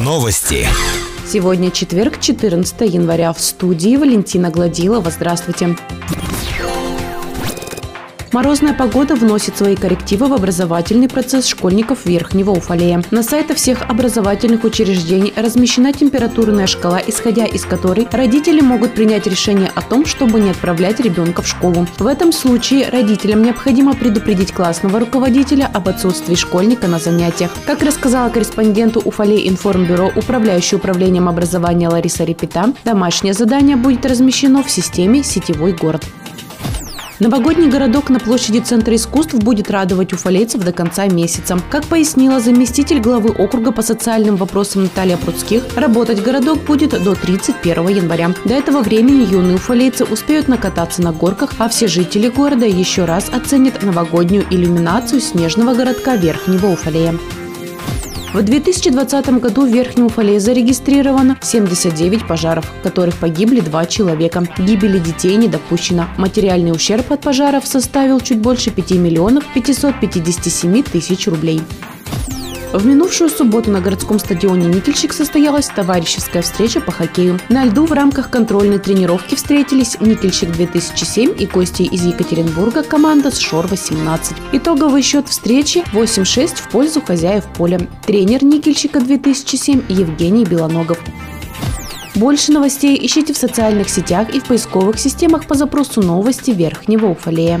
Новости. Сегодня четверг, 14 января. В студии Валентина Гладилова. Здравствуйте. Морозная погода вносит свои коррективы в образовательный процесс школьников Верхнего Уфалея. На сайтах всех образовательных учреждений размещена температурная шкала, исходя из которой родители могут принять решение о том, чтобы не отправлять ребенка в школу. В этом случае родителям необходимо предупредить классного руководителя об отсутствии школьника на занятиях. Как рассказала корреспонденту Уфалей информбюро управляющий управлением образования Лариса Репета, домашнее задание будет размещено в системе «Сетевой город». Новогодний городок на площади Центра искусств будет радовать уфалейцев до конца месяца. Как пояснила заместитель главы округа по социальным вопросам Наталья Пруцких, работать городок будет до 31 января. До этого времени юные уфалейцы успеют накататься на горках, а все жители города еще раз оценят новогоднюю иллюминацию снежного городка Верхнего Уфалея. В 2020 году в Верхнем Уфале зарегистрировано 79 пожаров, в которых погибли два человека. Гибели детей не допущено. Материальный ущерб от пожаров составил чуть больше 5 миллионов 557 тысяч рублей. В минувшую субботу на городском стадионе «Никельщик» состоялась товарищеская встреча по хоккею. На льду в рамках контрольной тренировки встретились «Никельщик-2007» и гости из Екатеринбурга команда с «Шор-18». Итоговый счет встречи 8-6 в пользу хозяев поля. Тренер «Никельщика-2007» Евгений Белоногов. Больше новостей ищите в социальных сетях и в поисковых системах по запросу «Новости Верхнего Уфалея».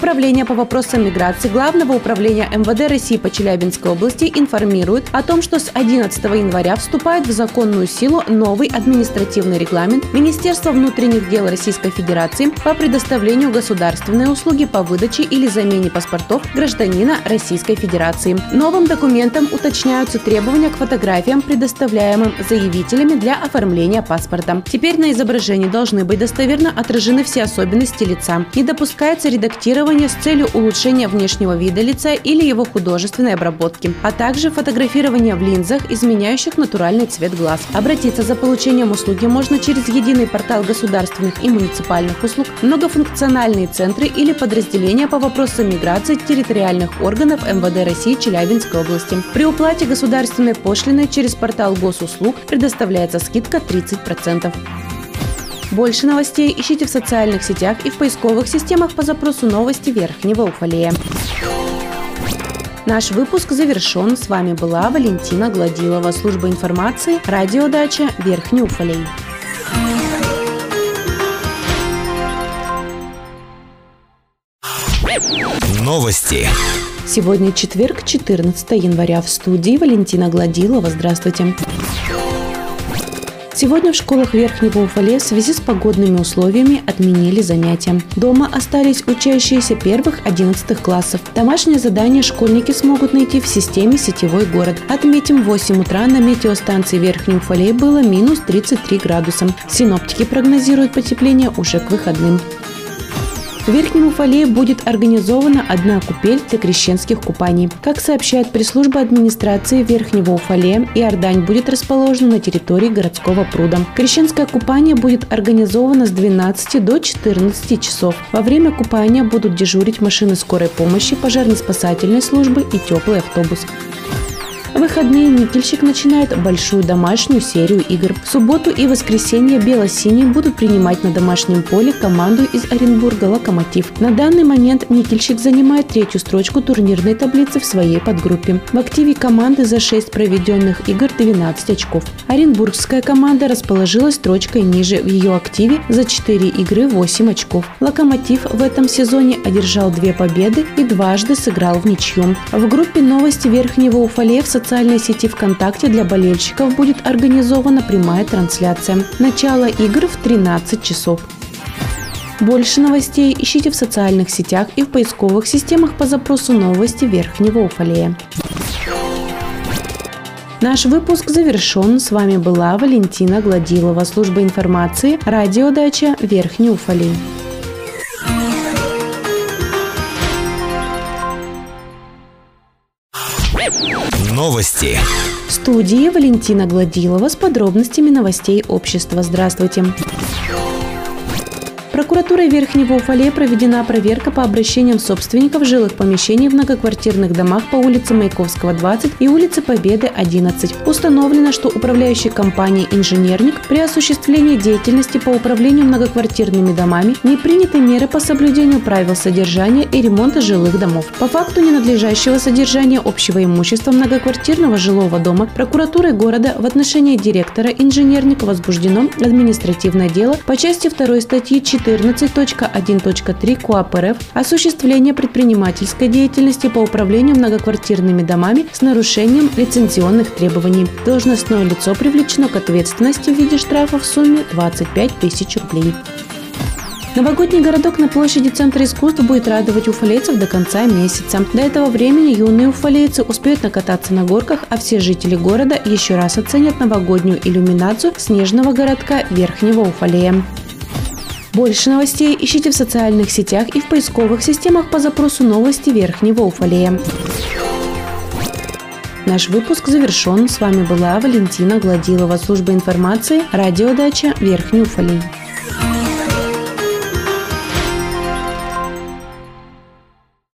Управление по вопросам миграции Главного управления МВД России по Челябинской области информирует о том, что с 11 января вступает в законную силу новый административный регламент Министерства внутренних дел Российской Федерации по предоставлению государственной услуги по выдаче или замене паспортов гражданина Российской Федерации. Новым документом уточняются требования к фотографиям, предоставляемым заявителями для оформления паспорта. Теперь на изображении должны быть достоверно отражены все особенности лица. Не допускается редактирование фотографирование с целью улучшения внешнего вида лица или его художественной обработки, а также фотографирование в линзах, изменяющих натуральный цвет глаз. Обратиться за получением услуги можно через единый портал государственных и муниципальных услуг, многофункциональные центры или подразделения по вопросам миграции территориальных органов МВД России Челябинской области. При уплате государственной пошлины через портал госуслуг предоставляется скидка 30%. Больше новостей ищите в социальных сетях и в поисковых системах по запросу новости Верхнего Уфалея. Наш выпуск завершен. С вами была Валентина Гладилова, служба информации, радиодача Верхний Уфалей. Новости. Сегодня четверг, 14 января. В студии Валентина Гладилова. Здравствуйте. Сегодня в школах Верхнего Уфале в связи с погодными условиями отменили занятия. Дома остались учащиеся первых 11 классов. Домашнее задание школьники смогут найти в системе «Сетевой город». Отметим, в 8 утра на метеостанции Верхний Уфалей было минус 33 градуса. Синоптики прогнозируют потепление уже к выходным. В Верхнем Уфалее будет организована одна купель для крещенских купаний. Как сообщает пресс-служба администрации Верхнего Уфалея, Иордань будет расположена на территории городского пруда. Крещенское купание будет организовано с 12 до 14 часов. Во время купания будут дежурить машины скорой помощи, пожарно-спасательной службы и теплый автобус. В выходные Никельщик начинает большую домашнюю серию игр. В субботу и воскресенье бело-синие будут принимать на домашнем поле команду из Оренбурга «Локомотив». На данный момент Никельщик занимает третью строчку турнирной таблицы в своей подгруппе. В активе команды за 6 проведенных игр 12 очков. Оренбургская команда расположилась строчкой ниже. В ее активе за 4 игры 8 очков. «Локомотив» в этом сезоне одержал две победы и дважды сыграл в ничью. В группе новости Верхнего Уфалея в социальной сети ВКонтакте для болельщиков будет организована прямая трансляция. Начало игр в 13 часов. Больше новостей ищите в социальных сетях и в поисковых системах по запросу новости Верхнего Уфалея. Наш выпуск завершен. С вами была Валентина Гладилова, служба информации, радиодача Верхний Уфалей. Новости. В студии Валентина Гладилова с подробностями новостей общества. Здравствуйте. Прокуратурой Верхнего Уфалея проведена проверка по обращениям собственников жилых помещений в многоквартирных домах по улице Маяковского, 20 и улице Победы, 11. Установлено, что управляющей компанией «Инженерник» при осуществлении деятельности по управлению многоквартирными домами не приняты меры по соблюдению правил содержания и ремонта жилых домов. По факту ненадлежащего содержания общего имущества многоквартирного жилого дома прокуратурой города в отношении директора «Инженерник» возбуждено административное дело по части 2 статьи 4 14.1.3 КОАП РФ осуществление предпринимательской деятельности по управлению многоквартирными домами с нарушением лицензионных требований. Должностное лицо привлечено к ответственности в виде штрафа в сумме 25 тысяч рублей. Новогодний городок на площади Центра искусств будет радовать уфалейцев до конца месяца. До этого времени юные уфалейцы успеют накататься на горках, а все жители города еще раз оценят новогоднюю иллюминацию снежного городка Верхнего Уфалея. Больше новостей ищите в социальных сетях и в поисковых системах по запросу новости Верхнего Уфалея. Наш выпуск завершен. С вами была Валентина Гладилова, служба информации, радиодача Верхний Уфалей.